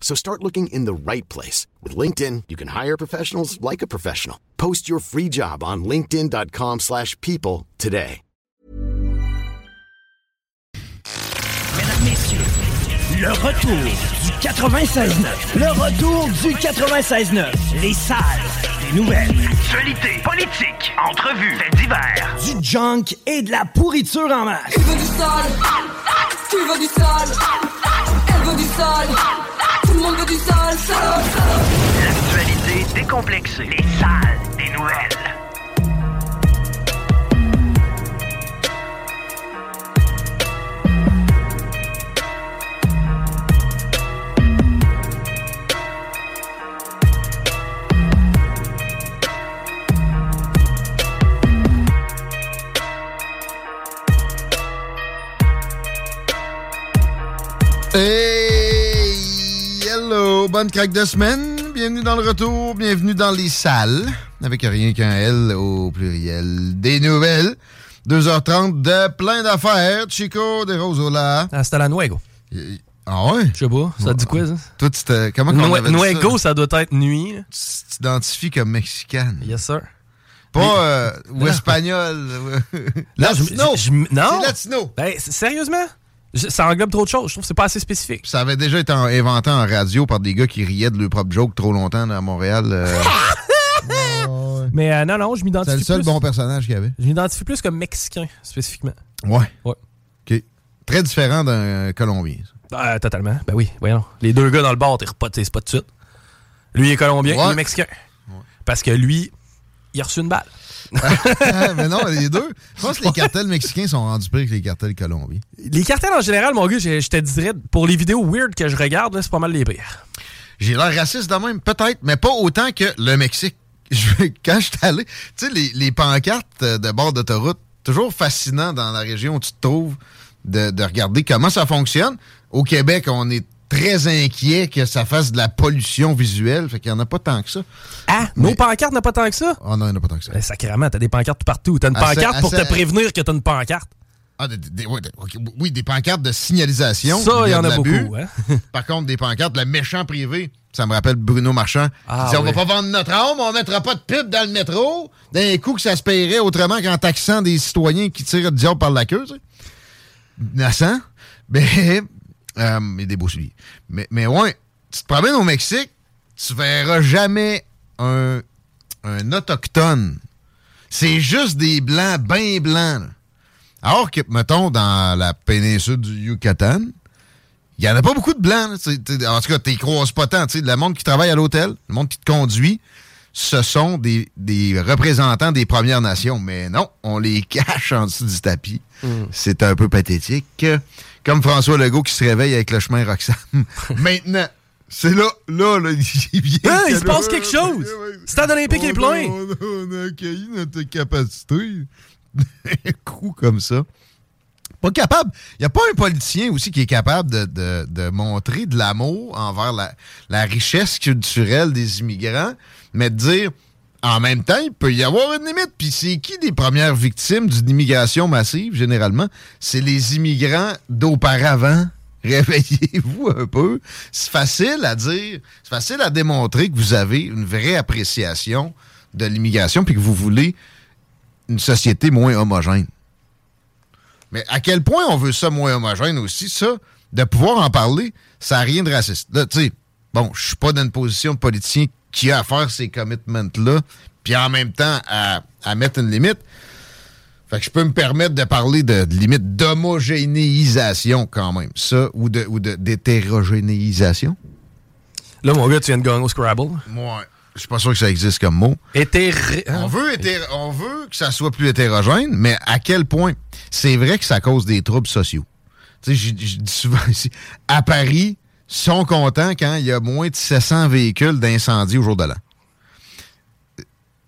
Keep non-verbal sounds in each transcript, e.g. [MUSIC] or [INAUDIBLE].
So start looking in the right place. With LinkedIn, you can hire professionals like a professional. Post your free job on linkedin.com slash people today. Mesdames, Messieurs, le retour du 96.9. Le retour du 96.9. Les salles des nouvelles. Actualité, politique, entrevues, faits divers. Du junk et de la pourriture en masse. Tu veux du sale Tu veux du sale Elle veut du sale Tout le monde veut du sale, sale, sale L'actualité décomplexée. Les salles Bonne craque de semaine. Bienvenue dans le retour. Bienvenue dans les salles. Avec rien qu'un L au pluriel. Des nouvelles. 2h30 de plein d'affaires. Chico de Rosola. Hasta la nuego. Ah ouais? Je sais pas, ça dit quoi, ça? Toi, tu te... Comment qu'on avait Nuego, ça? ça doit être nuit. Tu t'identifies comme mexicaine. Yes, sir. Pas euh, ou espagnol. [LAUGHS] Non, je- latino. je- je- non. C'est latino. Ben, sérieusement? Ça englobe trop de choses. Je trouve que c'est pas assez spécifique. Ça avait déjà été en- inventé en radio par des gars qui riaient de leur propre joke trop longtemps à Montréal. euh. [LAUGHS] Mais euh, non, non, je m'identifie C'est le seul plus. bon personnage qu'il y avait. Je m'identifie plus comme mexicain, spécifiquement. Ouais. Ouais. OK. Très différent d'un Colombien. ça. Euh, totalement. Ben oui, voyons. Les deux gars dans le bar, t'es pas, t'es pas de suite. Lui, il est colombien, Ouais. il est mexicain. Parce que lui, il a reçu une balle. Ah, mais non, les deux. [LAUGHS] Je pense que les cartels mexicains sont rendus pires que les cartels colombiens. Les cartels en général, mon gars, je, je te dirais, pour les vidéos weird que je regarde, c'est pas mal les pires. J'ai l'air raciste de même, peut-être, mais pas autant que le Mexique. [LAUGHS] Je- Quand je suis allé, tu sais, les, les pancartes de bord d'autoroute, toujours fascinant dans la région où tu te trouves de, de regarder comment ça fonctionne. Au Québec, on est très inquiet que ça fasse de la pollution visuelle, fait qu'il n'y en a pas tant que ça. Ah, nos pancartes n'ont pas tant que ça? Oh non, il n'y en a pas tant que ça. Ben, sacrément, t'as des pancartes tout partout. T'as une pancarte pour te prévenir que t'as une pancarte. Ah, des- des- ouais, des- ok, oui, des pancartes de signalisation. Ça, il y en a beaucoup. Hein? [LAUGHS] Par contre, des pancartes, le méchant privé, ça me rappelle Bruno Marchand. Ah, dit, on oui. va pas vendre notre âme, on mettra pas de pub dans le métro. D'un coup que ça se paierait autrement qu'en taxant des citoyens qui tirent le diable par la queue, tu sais. Innocent. [LAUGHS] Mais, euh, et des beaux souliers. Mais, mais ouais, tu te promènes au Mexique, tu verras jamais un, un autochtone. C'est juste des blancs, bien blancs. là. Alors que, mettons, dans la péninsule du Yucatan, il n'y en a pas beaucoup de blancs. En tout cas, tu croises pas tant. Le monde qui travaille à l'hôtel, le monde qui te conduit, ce sont des, des représentants des Premières Nations. Mais non, on les [LAUGHS] cache en dessous du tapis. C'est un peu pathétique. Comme François Legault qui se réveille avec le chemin Roxham. [LAUGHS] Maintenant, c'est là, là, là, il vient. Hein, il se passe quelque chose. Stade olympique est On a- plein. On a, on a accueilli notre capacité. Un [LAUGHS] coup comme ça. Pas capable. Il n'y a pas un politicien aussi qui est capable de, de- de montrer de l'amour envers la, la richesse culturelle des immigrants, mais de dire, en même temps, il peut y avoir une limite. Puis c'est qui les premières victimes d'une immigration massive, généralement? C'est les immigrants d'auparavant. [LAUGHS] Réveillez-vous un peu. C'est facile à dire, c'est facile à démontrer que vous avez une vraie appréciation de l'immigration puis que vous voulez une société moins homogène. Mais à quel point on veut ça moins homogène aussi, ça, de pouvoir en parler, ça n'a rien de raciste. Là, tu sais, bon, je suis pas dans une position de politicien qui a à faire ces commitments-là, puis en même temps à, à mettre une limite. Fait que je peux me permettre de parler de, de limite d'homogénéisation quand même. Ça, ou de ou de- d'hétérogénéisation. Là, mon gars, tu viens de gagner au Scrabble. Moi, je suis pas sûr que ça existe comme mot. Hétéré... On veut, hétéro- on veut que ça soit plus hétérogène, mais à quel point? C'est vrai que ça cause des troubles sociaux. Tu sais, je dis souvent ici, à Paris, sont contents quand il y a moins de 700 véhicules d'incendie au jour de l'an.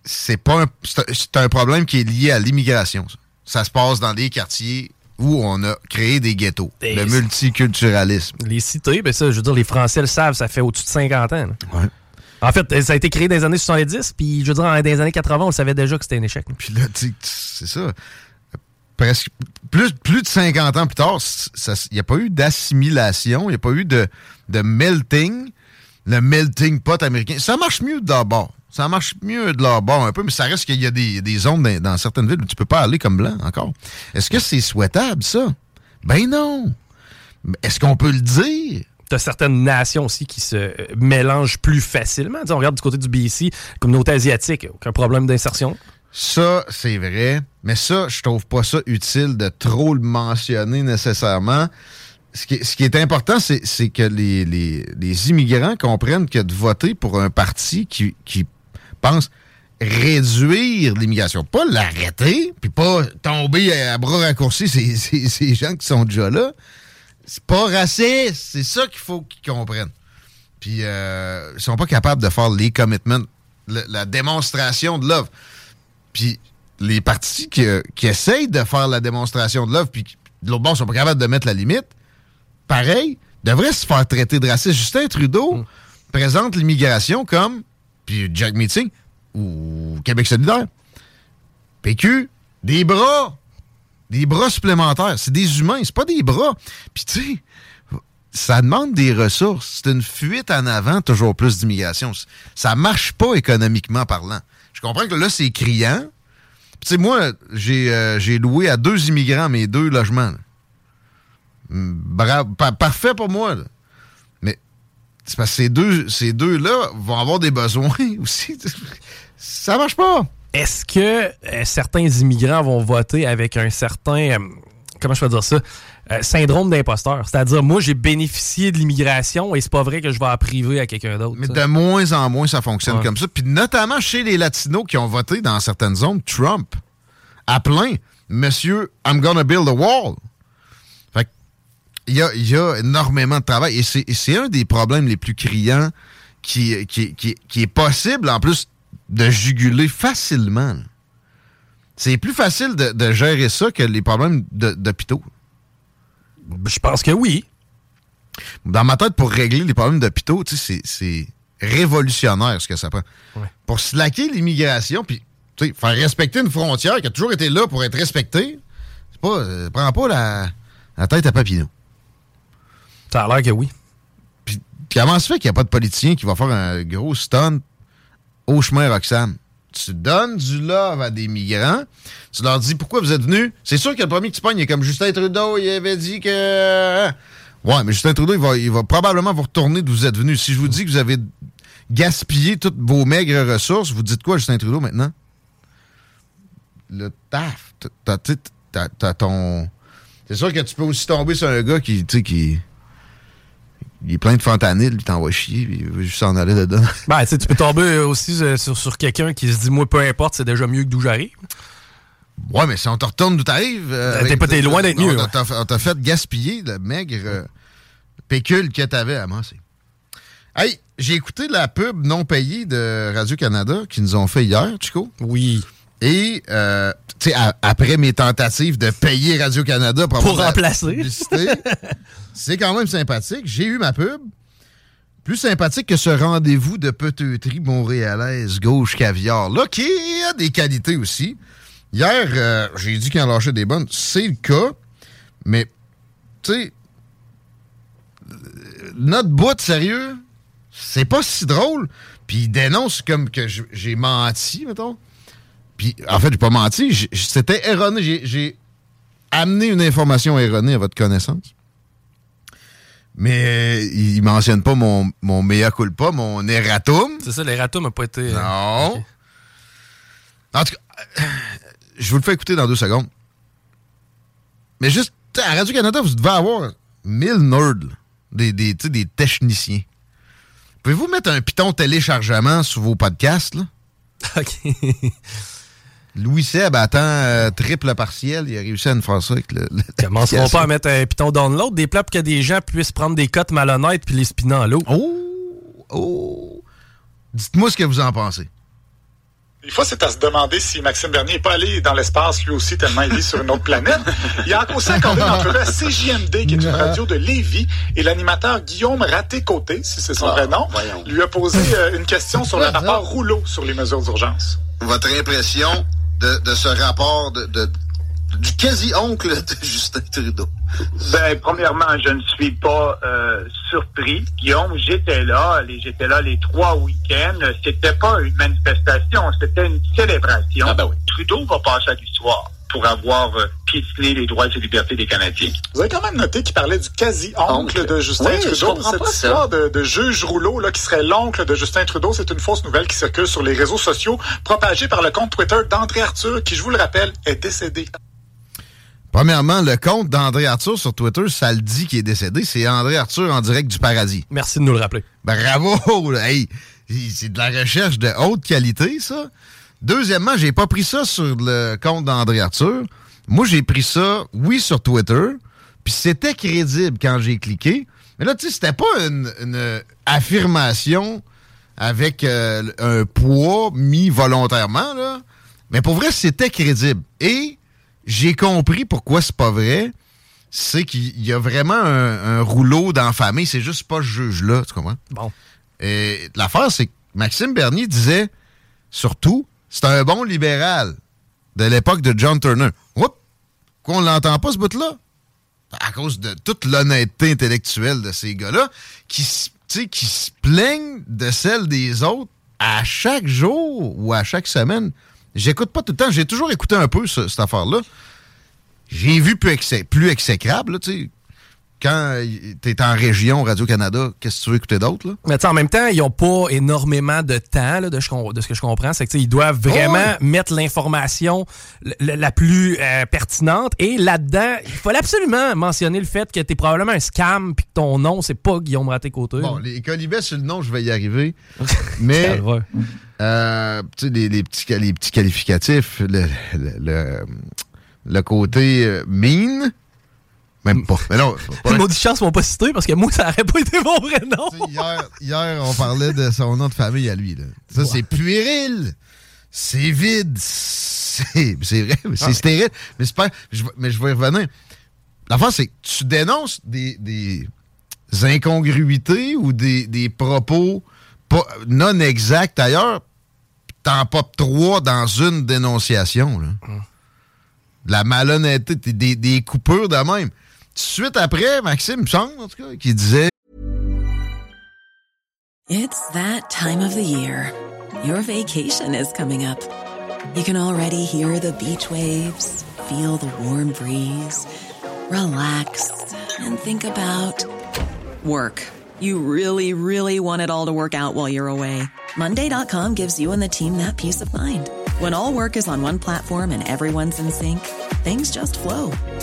C'est pas un, c'est un- problème qui est lié à l'immigration. Ça. Ça se passe dans des quartiers où on a créé des ghettos. Et le multiculturalisme. Les cités, ben ça, je veux dire, les Français le savent, ça fait au-dessus de 50 ans. Ouais. En fait, ça a été créé dans les années 70, puis je veux dire, dans les années 80, on le savait déjà que c'était un échec. Puis là, c'est ça. Presque plus, de 50 ans plus tard, il n'y a pas eu d'assimilation, il n'y a pas eu de, melting, le melting pot américain. Ça marche mieux de leur bord. Ça marche mieux de bord un peu, mais ça reste qu'il y a des, des zones dans, certaines villes où tu peux pas aller comme blanc encore. Est-ce que c'est souhaitable, ça? Ben non. Est-ce qu'on peut le dire? T'as certaines nations aussi qui se euh, mélangent plus facilement. On regarde du côté du BC, communauté asiatique, aucun problème d'insertion. Ça, c'est vrai. Mais ça, je trouve pas ça utile de trop le mentionner nécessairement. Ce qui, est important, c'est que les, immigrants comprennent que de voter pour un parti qui, pense réduire l'immigration, pas l'arrêter, puis pas tomber à bras raccourcis [LAUGHS] ces, gens qui sont déjà là, c'est pas raciste. C'est ça qu'il faut qu'ils comprennent. Puis euh, ils sont pas capables de faire les commitments, le- la démonstration de love. Puis les partis qui, euh, qui essayent de faire la démonstration de love, puis de l'autre bord, sont pas capables de mettre la limite, pareil, devraient se faire traiter de raciste. Justin Trudeau présente l'immigration comme, puis Jack Meeting, ou Québec solidaire, PQ, des bras, des bras supplémentaires. C'est des humains, c'est pas des bras. Puis tu sais, ça demande des ressources. C'est une fuite en avant, toujours plus d'immigration. Ça marche pas économiquement parlant. Comprends que là, c'est criant. Tu sais, moi, j'ai euh, j'ai loué à deux immigrants mes deux logements. là. Mm, Bravo, pa- parfait pour moi. là. Mais c'est parce que ces deux, ces deux-là vont avoir des besoins [LAUGHS] aussi. Ça marche pas. Est-ce que euh, certains immigrants vont voter avec un certain, euh, comment je peux dire ça, euh, syndrome d'imposteur? C'est-à-dire, moi, j'ai bénéficié de l'immigration et c'est pas vrai que je vais en priver à quelqu'un d'autre. Mais ça. de moins en moins, ça fonctionne Ouais. comme ça. Puis notamment chez les Latinos qui ont voté dans certaines zones, Trump, à plein, Monsieur, I'm gonna build a wall. Fait il y a, il y a énormément de travail. Et c'est un des problèmes les plus criants qui, qui, qui, qui est possible, en plus, de juguler facilement. C'est plus facile de, de gérer ça que les problèmes d'hôpitaux. Je pense que oui. Dans ma tête, pour régler les problèmes d'hôpitaux, c'est- révolutionnaire ce que ça prend. Ouais. Pour slacker l'immigration, puis faire respecter une frontière qui a toujours été là pour être respectée, c'est pas, euh, prends pas la, la tête à Papineau. Ça a l'air que oui. Puis comment se fait qu'il n'y a pas de politicien qui va faire un gros stunt au chemin Roxham? Tu donnes du love à des migrants, tu leur dis pourquoi vous êtes venus? C'est sûr que le premier que tu il est comme Justin Trudeau, il avait dit que. Ouais, mais Justin Trudeau, il va, il va probablement vous retourner d'où vous êtes venus. Si je vous dis que vous avez gaspillé toutes vos maigres ressources, vous dites quoi, Justin Trudeau, maintenant? Le taf. T'as- ton. C'est sûr que tu peux aussi tomber sur un gars qui, tu qui. Il est plein de fentanyl, il t'envoie chier, puis il veut juste s'en aller dedans. [LAUGHS] Ben, tu peux tomber aussi euh, sur, sur quelqu'un qui se dit, moi, peu importe, c'est déjà mieux que d'où j'arrive. Ouais, mais si on te retourne d'où t'arrives. euh, Ben, t'es pas- t'es loin d'être on mieux, t'as- On t'a fait gaspiller le maigre euh, pécule que t'avais à masser. Hey, j'ai écouté la pub non payée de Radio-Canada qu'ils nous ont fait hier, Chico. Oui. Et, euh, tu sais, à- après mes tentatives de payer Radio-Canada pour, Pour remplacer. [LAUGHS] c'est quand même sympathique. J'ai eu ma pub. Plus sympathique que ce rendez-vous de peteuterie montréalaise gauche caviar, là, qui a des qualités aussi. Hier, euh, j'ai dit qu'il en lâchait des bonnes. C'est le cas. Mais, tu sais, euh, notre bout, sérieux, c'est pas si drôle. Puis il dénonce comme que j'ai menti, mettons. Puis, en fait, j'ai pas menti. C'était erroné. J'ai- amené une information erronée à votre connaissance. Mais euh, il mentionne pas mon, mon mea culpa, mon erratum. C'est ça, l'erratum n'a pas été. euh, Non. En tout cas, je vous le fais écouter dans deux secondes. Mais juste, à Radio-Canada, vous devez avoir 1000 nerds, des, des, des techniciens. Pouvez-vous mettre un piton téléchargement sur vos podcasts, là? [LAUGHS] OK. Louis Seb attend euh, triple partiel. Il a réussi à nous faire ça avec le. le Commenceront pas à mettre un piton download des plats pour que des gens puissent prendre des cotes malhonnêtes puis les spinner en l'eau. Oh! Oh! Dites-moi ce que vous en pensez. Des fois, c'est à se demander si Maxime Bernier n'est pas allé dans l'espace lui aussi, tellement il est sur une autre planète. Il a aussi accordé une entrevue à CJMD, qui est une radio de Lévis, et l'animateur Guillaume Raté-Côté, si c'est son vrai nom, lui a posé euh, une question sur le rapport Rouleau sur les mesures d'urgence. Votre impression? De, de ce rapport de, de- du quasi-oncle de [LAUGHS] Justin Trudeau? Ben, premièrement, je ne suis pas euh, surpris. Guillaume, j'étais là, les- j'étais là les trois week-ends. C'était pas une manifestation, c'était une célébration. Trudeau va passer à l'histoire pour avoir euh, piétiné les droits et libertés des Canadiens. Vous avez quand même noté qu'il parlait du quasi-oncle de Justin Oui, je Trudeau. comprends Cette pas ça. histoire de, de juge Rouleau, là, qui serait l'oncle de Justin Trudeau, c'est une fausse nouvelle qui circule sur les réseaux sociaux, propagée par le compte Twitter d'André Arthur, qui, je vous le rappelle, est décédé. Premièrement, le compte d'André Arthur sur Twitter, ça le dit qu'il est décédé. C'est André Arthur en direct du paradis. Merci de nous le rappeler. Bravo! [LAUGHS] Hey, c'est de la recherche de haute qualité, ça. Deuxièmement, j'ai pas pris ça sur le compte d'André Arthur. Moi, j'ai pris ça, oui, sur Twitter. Puis c'était crédible quand j'ai cliqué. Mais là, tu sais, c'était pas une, une affirmation avec euh, un poids mis volontairement, là. Mais pour vrai, c'était crédible. Et j'ai compris pourquoi c'est pas vrai. C'est qu'il y a vraiment un, un rouleau dans la famille. C'est juste pas ce juge-là, tu comprends? Bon. Et l'affaire, c'est que Maxime Bernier disait, surtout, c'est un bon libéral de l'époque de John Turner. Oups! Qu'on l'entend pas, ce bout-là? À cause de toute l'honnêteté intellectuelle de ces gars-là, qui, qui se plaignent de celle des autres à chaque jour ou à chaque semaine. J'écoute pas tout le temps. J'ai toujours écouté un peu ce- cette affaire-là. J'ai vu plus, plus exécrable, tu sais. Quand tu es en région Radio-Canada, qu'est-ce que tu veux écouter d'autre, là? Mais tu sais, en même temps, ils n'ont pas énormément de temps, là, de, ce qu'on- de ce que je comprends. C'est qu'ils doivent vraiment Oh, ouais. mettre l'information la plus euh, pertinente. Et là-dedans, il fallait absolument mentionner le fait que tu es probablement un scam puis que ton nom, c'est pas Guillaume Raté-Côté. Bon, les colibets sur le nom, je vais y arriver. [LAUGHS] Mais, euh, les, les petits, les petits qualificatifs, le, le, le- le côté euh, mean, même pas. Mais non, pas- Les maudits chance m'ont pas cité parce que moi, ça aurait pas été mon vrai nom. hier, hier, on parlait de son nom de famille à lui. Là. Ça, c'est puéril. C'est vide. C'est vrai. C'est Ah. stérile. Mais, c'est pas, je, vais- mais je vais y revenir. L'affaire, c'est que tu dénonces des, des incongruités ou des, des propos pas, non exacts ailleurs, t'en popes trois dans une dénonciation. Là. De La malhonnêteté, des, des coupures de même. Suite après, Maxime, en tout cas, qui disait It's that time of the year. Your vacation is coming up. You can already hear the beach waves, feel the warm breeze, relax, and think about work. You really, really want it all to work out while you're away. Monday.com gives you and the team that peace of mind. When all work is on one platform and everyone's in sync, things just flow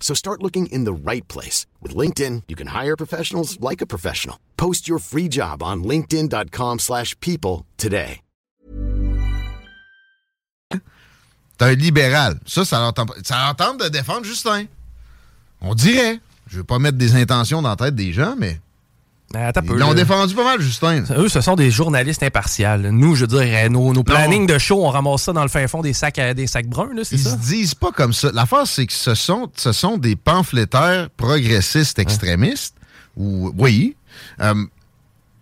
So start looking in the right place. With LinkedIn, you can hire professionals like a professional. Post your free job on linkedin.com/people slash people today. T'es un libéral. Ça, ça leur, de défendre Justin. On dirait. Je veux pas mettre des intentions dans la tête des gens, Mais attends peu, ils l'ont défendu pas mal, Justin. Eux, ce sont des journalistes impartials. Nous, je veux dire, euh, nos, nos plannings de show, on ramasse ça dans le fin fond des sacs, des sacs bruns, là, c'est Ils ça? se disent pas comme ça. L'affaire, c'est que ce sont, ce sont des pamphlétaires progressistes extrémistes. Ou, oui. euh,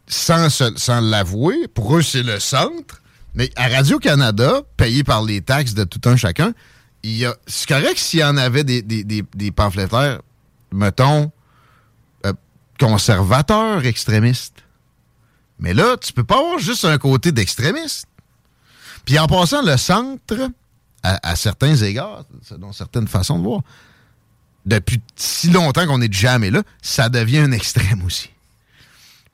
sans, se- sans l'avouer, pour eux, c'est le centre. Mais à Radio-Canada, payé par les taxes de tout un chacun, il y a- c'est correct s'il y en avait des, des, des, des pamphlétaires, mettons, conservateurs, extrémistes. Mais là, tu peux pas avoir juste un côté d'extrémiste. Puis en passant, le centre, à, certains égards, selon certaines façons de voir, depuis si longtemps qu'on est jamais là, ça devient un extrême aussi.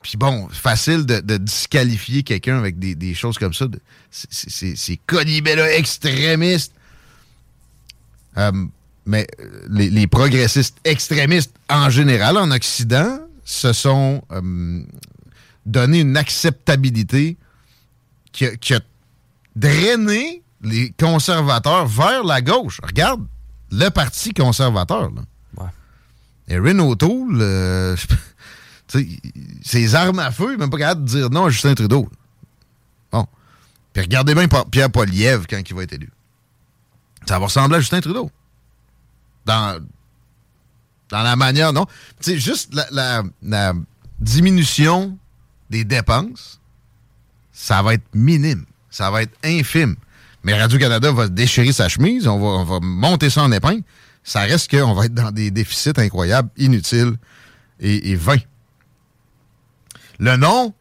Puis bon, facile de, disqualifier quelqu'un avec des, choses comme ça. c'est- Colibella extrémiste. Euh, mais euh, les progressistes extrémistes en général en Occident se sont euh, donné une acceptabilité qui a, qui a drainé les conservateurs vers la gauche. Regarde le parti conservateur. Là. Erin O'Toole, euh, [LAUGHS] ses armes à feu, même pas capable de dire non à Justin Trudeau. Bon. Puis regardez bien Pierre Poliev quand il va être élu. Ça va ressembler à Justin Trudeau. Dans, dans la manière, non? Tu sais, juste la, la- la diminution des dépenses, ça va être minime. Ça va être infime. Mais Radio-Canada va déchirer sa chemise, on va, on va monter ça en épingle. Ça reste qu'on va être dans des déficits incroyables, inutiles et, et vains. Le nom,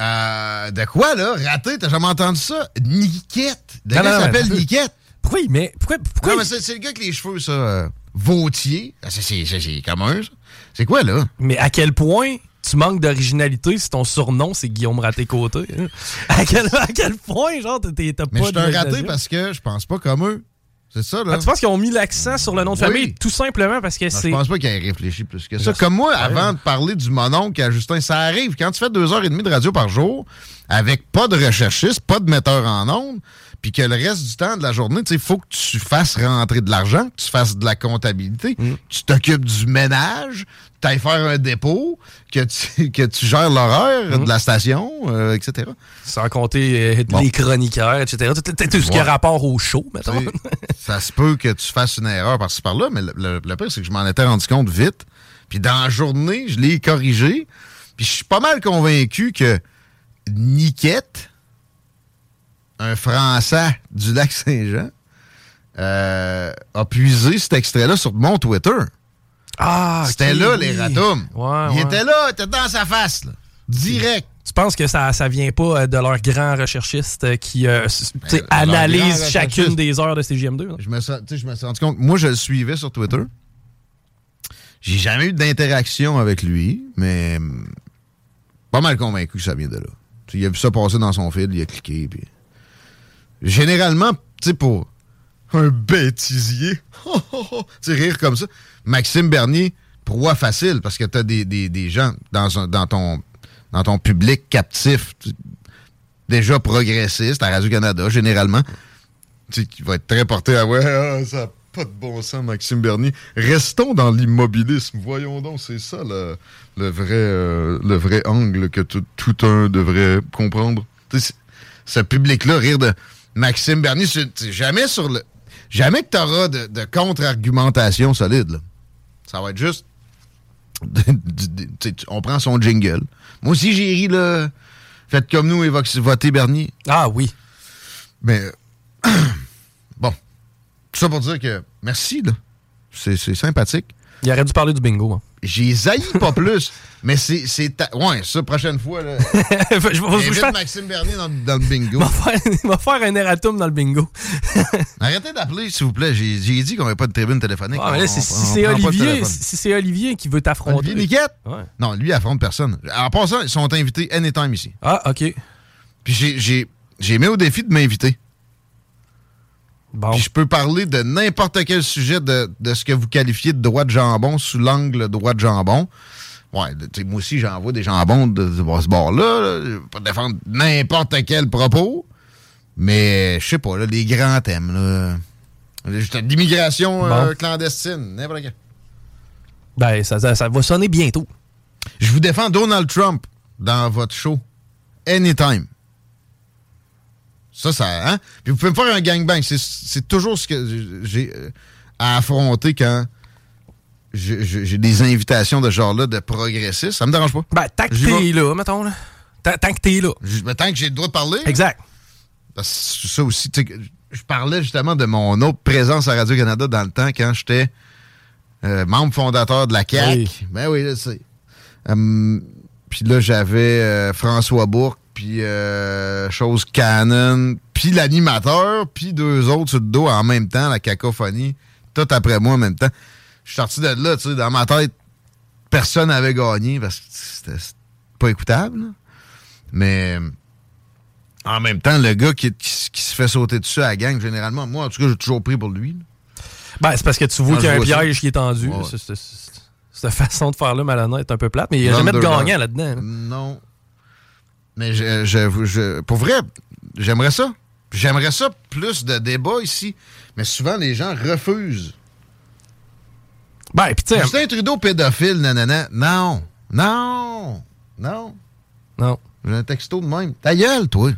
euh, de quoi, là? Raté, t'as jamais entendu ça? Niquette. De Non, s'appelle. Niquette? Pourquoi, met- pourquoi, pourquoi Non, il- mais c'est c'est le gars avec les cheveux, ça. Vautier. Ah, c'est- commun, ça. C'est quoi, là? Mais à quel point tu manques d'originalité si ton surnom c'est Guillaume Raté-Côté? hein? À quel, à quel point, genre, t'es- pas Mais je suis un raté parce que je pense pas comme eux. C'est ça, là. Ah, tu penses qu'ils ont mis l'accent sur le nom de Oui. famille tout simplement parce que c'est. je pense pas qu'il ait réfléchi plus que ça. Comme moi, avant de parler du mononcle à Justin, ça arrive. Quand tu fais deux heures et demie de radio par jour, avec pas de recherchiste, pas de metteur en ondes, puis que le reste du temps de la journée, il faut que tu fasses rentrer de l'argent, que tu fasses de la comptabilité, Mm. tu t'occupes du ménage, tu ailles faire un dépôt, que tu, [LAUGHS] que tu gères l'horaire Mm. de la station, euh, etc. Sans compter euh, Bon. les chroniqueurs, etc. Tout, tout- tout ce qui a rapport au show, mettons. Ça se peut que tu fasses une erreur par-ci par-là, mais le, le- le pire, c'est que je m'en étais rendu compte vite. Puis dans la journée, je l'ai corrigé. Puis je suis pas mal convaincu que Niquette, un Français du lac Saint-Jean, euh, a puisé cet extrait-là sur mon Twitter. Ah, C'était là, les ratums. Ouais, Il ouais. était là, il était dans sa face, là. Direct. Tu penses que ça, ça vient pas euh, de leur grand recherchiste euh, qui euh, Ben, de leur analyse grand chacune des heures de CGM2? là? Je me, je me suis rendu compte. Moi, je le suivais sur Twitter. J'ai jamais eu d'interaction avec lui, mais hum, pas mal convaincu que ça vient de là. Il a vu ça passer dans son fil, il a cliqué. Puis... Généralement, tu sais, pour un bêtisier, [LAUGHS] tu rire comme ça, Maxime Bernier, proie facile, parce que tu as des, gens dans, ton, public captif, déjà progressiste à Radio-Canada, généralement tu qui va être très porté à ouais, ah, ça n'a pas de bon sens, Maxime Bernier. Restons dans l'immobilisme. Voyons donc, c'est ça le, vrai, euh, le vrai angle que tout, un devrait comprendre. Ce public-là, rire de Maxime Bernier, c'est jamais sur le. Jamais que tu auras de, de contre-argumentation solide. là. Ça va être juste. on prend son jingle. Moi aussi, j'ai ri, là. Faites comme nous et votez Bernier. Ah oui. Mais [CLEARS THROAT] bon, tout ça pour dire que merci, là. C'est sympathique. Il aurait dû parler du bingo. hein. J'ai zaï pas plus, mais c'est... ta- Ouais, ça, prochaine fois, là. [LAUGHS] je vais- faire- Maxime Bernier dans, dans le bingo. [LAUGHS] Il va faire, un erratum dans le bingo. [LAUGHS] Arrêtez d'appeler, s'il vous plaît. J'ai dit qu'on n'avait pas de tribune téléphonique. Ah, là, On- si c'est Olivier, si c'est Olivier qui veut t'affronter. Olivier Niquette? Ouais. Non, lui, il affronte personne. En passant, ils sont invités anytime ici. Ah, OK. Puis j'ai- j'ai j'ai mis au défi de m'inviter. Bon. Puis je peux parler de n'importe quel sujet de, de ce que vous qualifiez de droit de jambon sous l'angle droit de jambon. Ouais, moi aussi, j'envoie des jambons de, de ce bord-là. là. Je vais pas défendre n'importe quel propos. Mais, je sais pas, là, les grands thèmes. Là. L'immigration euh, clandestine, n'importe quel. Ben, ça, ça, ça va sonner bientôt. Je vous défends Donald Trump dans votre show. Anytime. Ça, ça, hein? Puis vous pouvez me faire un gangbang. C'est- C'est toujours ce que j'ai euh, à affronter quand j'ai- des invitations de ce genre-là de progressistes. Ça me dérange pas. Ben, tant que t'es là, mettons, là. Tant, tant que t'es là. Ben, tant que j'ai le droit de parler. Exact. Ça aussi, tu je parlais justement de mon autre présence à Radio-Canada dans le temps quand j'étais euh, membre fondateur de la CAQ. Oui. Ben oui, je sais. Hum, puis là, j'avais euh, François Bourque, puis euh, Chose Cannon, puis l'animateur, puis deux autres sur le dos en même temps, la cacophonie, tout après moi en même temps. Je suis sorti de là, tu sais, dans ma tête, personne n'avait gagné parce que c'était pas écoutable. là. Mais en même temps, le gars qui, qui- qui se fait sauter dessus à la gang, généralement, moi, en tout cas, j'ai toujours pris pour lui. là. Ben, c'est parce que tu vois qu'il y a un ça. piège qui est tendu. Ouais. Cette façon de faire-là, malhonnête, est un peu plate, mais il n'y a jamais de gagnant là-dedans. là. Non. Mais je, je- je- pour vrai, j'aimerais ça. J'aimerais ça plus de débats ici. Mais souvent, les gens refusent. Ben, sais. Justin Trudeau pédophile, nanana. Non. Non. Non. Non. J'ai un texto de même. Ta gueule, toi.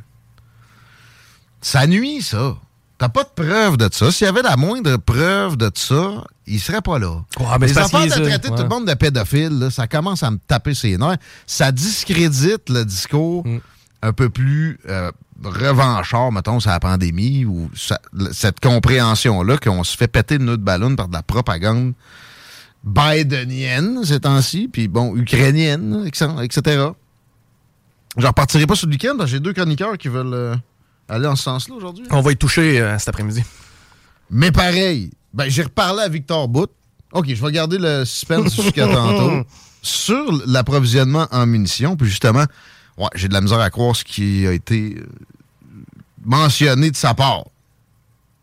Ça nuit, ça. T'as pas de preuve de ça. S'il y avait la moindre preuve de ça, il serait pas là. Ouais, mais Les qu'il de traiter tout le monde de pédophile, là, ça commence à me taper ses nerfs. Ça discrédite le discours Mm. un peu plus euh, revanchard, mettons, sur la pandémie, ou ça- cette compréhension-là qu'on se fait péter le nœud de ballon par de la propagande bidenienne ces temps-ci, puis bon, ukrainienne, etc. Je repartirai pas sur le week-end, j'ai deux chroniqueurs qui veulent euh, aller en ce sens-là aujourd'hui? On va y toucher euh, cet après-midi. Mais pareil, ben, j'ai reparlé à Victor Bout. OK, je vais garder le suspense jusqu'à [LAUGHS] tantôt. Sur l'approvisionnement en munitions, puis justement, ouais, j'ai de la misère à croire ce qui a été euh, mentionné de sa part.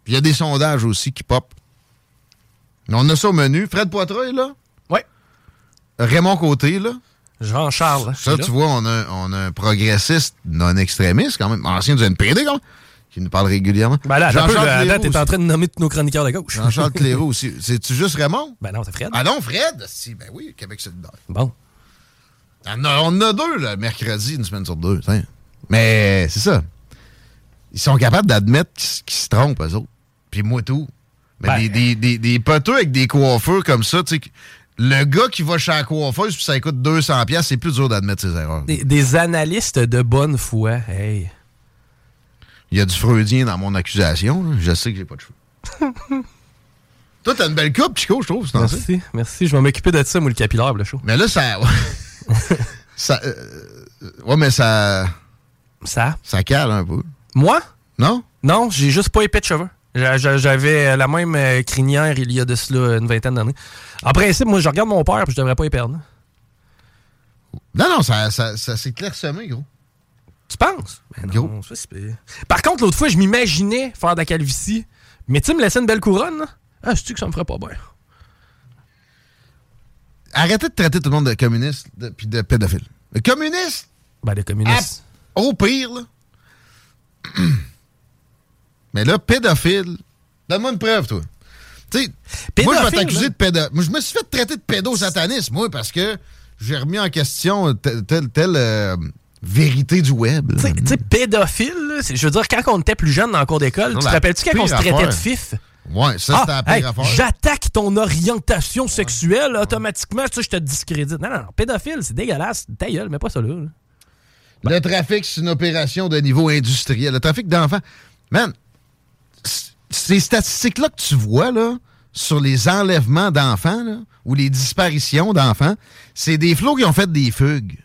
Puis il y a des sondages aussi qui pop. On a ça au menu. Fred Poitras est là? Ouais. Raymond Côté, là? Jean-Charles. Ça, est là. tu vois, on a, on a un progressiste non extrémiste, quand même, ancien du NPD, quand même, qui nous parle régulièrement. Ben là, Jean-Charles là, à date, t'es en train de nommer tous nos chroniqueurs de gauche. Jean-Charles [LAUGHS] Cléroux aussi. C'est-tu juste Raymond? Ben non, c'est Fred. Ah non, Fred? Si, ben oui, Québec solidaire. Bon. On a, on a deux, le mercredi, une semaine sur deux. tiens. Mais c'est ça. Ils sont capables d'admettre qu'ils se trompent, eux autres. Puis moi, tout. Mais Ben- des, des, des, des poteux avec des coiffeurs comme ça, tu sais, le gars qui va chez la coiffeuse puis ça coûte 200$, piastres, c'est plus dur d'admettre ses erreurs. Des, des analystes de bonne foi. Hey. Il y a du freudien dans mon accusation. là. Je sais que j'ai pas de cheveux. [LAUGHS] Toi, t'as une belle coupe, Chico, je trouve. Merci, merci. Je vais m'occuper de ça, moi, le capillaire, le show. Mais là, ça. [LAUGHS] ça euh, ouais, mais ça. Ça? Ça cale un peu. Moi? Non? Non, j'ai juste pas épais de cheveux. J'a- j'a- J'avais la même euh, crinière il y a de cela une vingtaine d'années. En principe, moi, je regarde mon père puis je devrais pas y perdre. Non, non, ça, ça, ça s'est clairsemé, gros. Tu penses? Ben Gros. non. Par contre, l'autre fois, je m'imaginais faire de la calvitie. Mais tu me laissais une belle couronne, là? Ah, je que ça me ferait pas bien? Arrêtez de traiter tout le monde de communiste puis de pédophile. Le communiste, Ben, les communistes. au pire, là. [CLEARS THROAT] Mais là, pédophile, donne-moi une preuve, toi. Tu sais, moi, je vais Pédophile, t'accuser de pédo... Moi, je me suis fait traiter de pédosatanisme, moi, parce que j'ai remis en question telle, telle, telle, euh, vérité du web. Tu sais- tu sais, pédophile, là, je veux dire, quand on était plus jeune dans le cours d'école, tu te rappelles-tu quand on se traitait affaire. de fif? Ouais, ça, c'était la pire hey. J'attaque ton orientation sexuelle, automatiquement, ça, je te discrédite. Non, non, non, pédophile, c'est dégueulasse. Ta gueule, mais pas ça là. là. Le trafic, c'est une opération de niveau industriel. Le trafic d'enfants. Man, ces statistiques-là que tu vois, là, sur les enlèvements d'enfants, ou les disparitions d'enfants, c'est des flots qui ont fait des fugues.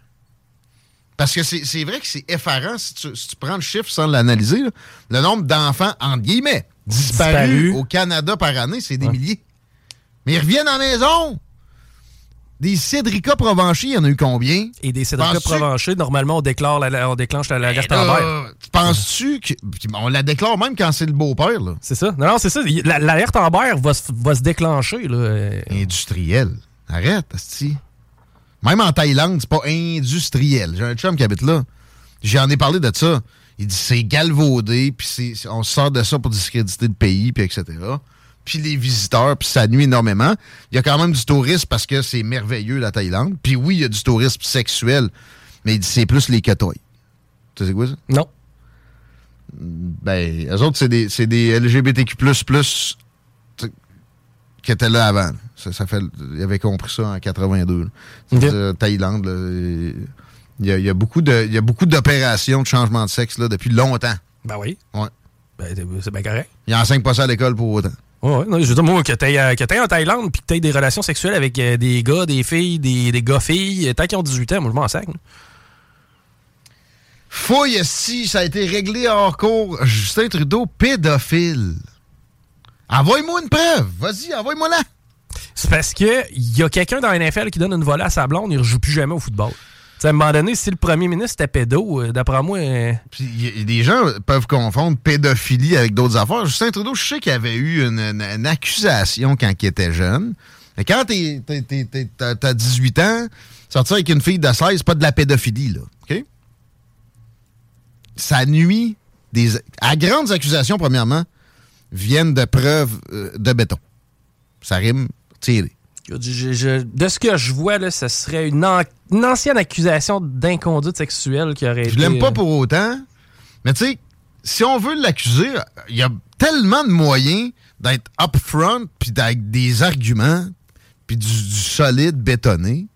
Parce que c'est vrai que c'est effarant si tu, si tu prends le chiffre sans l'analyser. Le nombre d'enfants, entre guillemets, disparus Disparus. au Canada par année, c'est des milliers. Mais ils reviennent en maison. Des Cédrica Provencher, il y en a eu combien? Et des Cédric Penses-tu- Provencher, normalement, on, déclare la- on déclenche la- l'alerte Ben là, Amber. tu Penses-tu que. puis On la déclare même quand c'est le beau-père, là. C'est ça. Non, non, c'est ça. La- L'alerte Amber va, se- va se déclencher. Là. Industriel. Arrête, asti. Même en Thaïlande, c'est pas industriel. J'ai un chum qui habite là. J'en ai parlé de ça. Il dit c'est galvaudé, puis on sort de ça pour discréditer le pays, puis etc. Puis les visiteurs, puis ça nuit énormément. Il y a quand même du tourisme parce que c'est merveilleux, la Thaïlande. Puis oui, il y a du tourisme sexuel, mais c'est plus les katoïs. Tu sais quoi ça? Non. Ben, eux autres, c'est des, c'est des LGBTQ+, qui étaient là avant. Ça, ça fait, ils avaient compris ça en 82. là. C'est-à-dire, Thaïlande, il y a, il y a beaucoup de, il y a beaucoup d'opérations de changement de sexe là, depuis longtemps. Ben oui. Ouais. Ben, c'est bien correct. Il enseigne pas ça à l'école pour autant. Ouais, non, je veux dire, moi, que t'ailles euh, en Thaïlande puis que t'aies des relations sexuelles avec euh, des gars, des filles, des, des gars-filles, euh, tant qu'ils ont 18 ans, moi, je m'en sac. Fouille si ça a été réglé hors cours. Justin Trudeau, pédophile. Envoie-moi une preuve. Vas-y, envoie-moi là. C'est parce que il y a quelqu'un dans la NFL qui donne une volée à sa blonde, il ne rejoue plus jamais au football. À un moment donné, si le premier ministre était pédo, euh, d'après moi. euh, Puis y des gens peuvent confondre pédophilie avec d'autres affaires. Justin Trudeau, je sais qu'il avait eu une, accusation quand il était jeune. Mais quand t'as 18 ans, sortir avec une fille de 16, c'est pas de la pédophilie, là. OK? Ça nuit des. À grandes accusations, premièrement, viennent de preuves euh, de béton. Ça rime tiré. Je- je- je- de ce que je vois, là, ce serait une, an- une ancienne accusation d'inconduite sexuelle qui aurait été. Je l'aime pas euh, pour autant. Mais tu sais, si on veut l'accuser, il y a tellement de moyens d'être upfront, puis avec des arguments, puis du, du solide bétonné,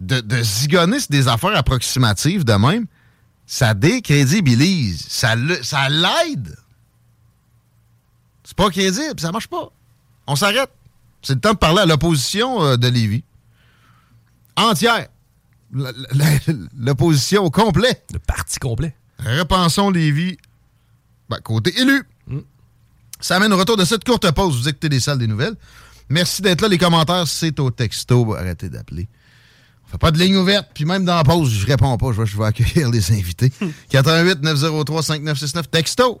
de, de zigonner sur des affaires approximatives de même, ça décrédibilise. Ça le- ça l'aide. C'est pas crédible, ça marche pas. On s'arrête. C'est le temps de parler à l'opposition euh, de Lévis. Entière. [LAUGHS] L'opposition au complet. Le parti complet. Repensons Lévis. Ben, côté élu. Ça amène au retour de cette courte pause. Vous écoutez les salles des nouvelles. Merci d'être là. Les commentaires, c'est au texto. Arrêtez d'appeler. On fait pas de ligne ouverte. Puis même dans la pause, je réponds pas. Je vais, je vais accueillir les invités. 88 903 5969 texto.